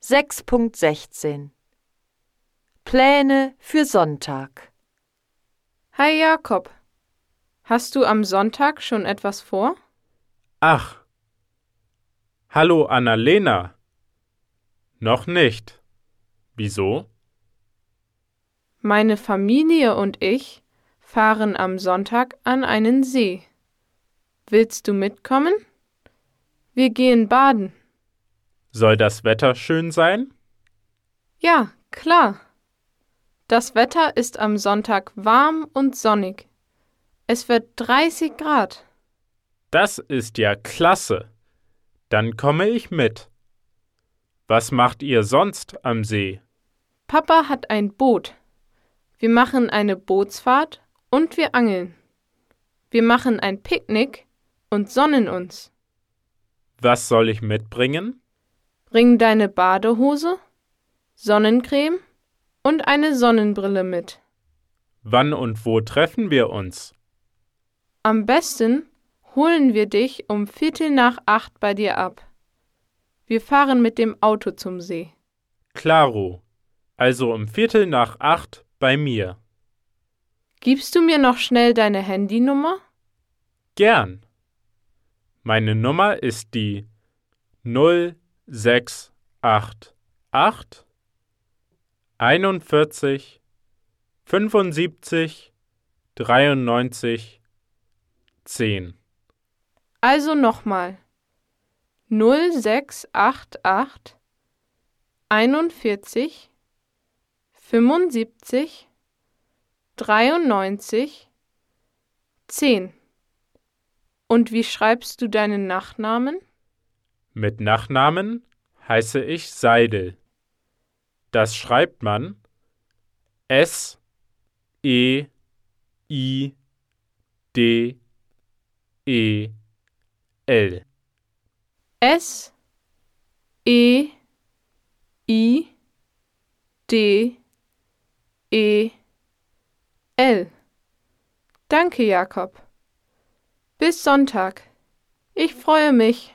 6.16 Pläne für Sonntag Hi Jakob, hast du am Sonntag schon etwas vor? Ach. Hallo Annalena. Noch nicht. Wieso? Meine Familie und ich fahren am Sonntag an einen See. Willst du mitkommen? Wir gehen baden. Soll das Wetter schön sein? Ja, klar. Das Wetter ist am Sonntag warm und sonnig. Es wird 30 Grad. Das ist ja klasse. Dann komme ich mit. Was macht ihr sonst am See? Papa hat ein Boot. Wir machen eine Bootsfahrt und wir angeln. Wir machen ein Picknick und sonnen uns. Was soll ich mitbringen? Bring deine Badehose, Sonnencreme und eine Sonnenbrille mit. Wann und wo treffen wir uns? Am besten holen wir dich um Viertel nach acht bei dir ab. Wir fahren mit dem Auto zum See. Klaro. Also um Viertel nach acht bei mir. Gibst du mir noch schnell deine Handynummer? Gern. Meine Nummer ist die 0688 41 75 93 10. Also nochmal. 0688 41 75 93 10. Und wie schreibst du deinen Nachnamen? Mit Nachnamen heiße ich Seidel. Das schreibt man S E I D E L. S E I D E L. Danke, Jakob. Bis Sonntag. Ich freue mich.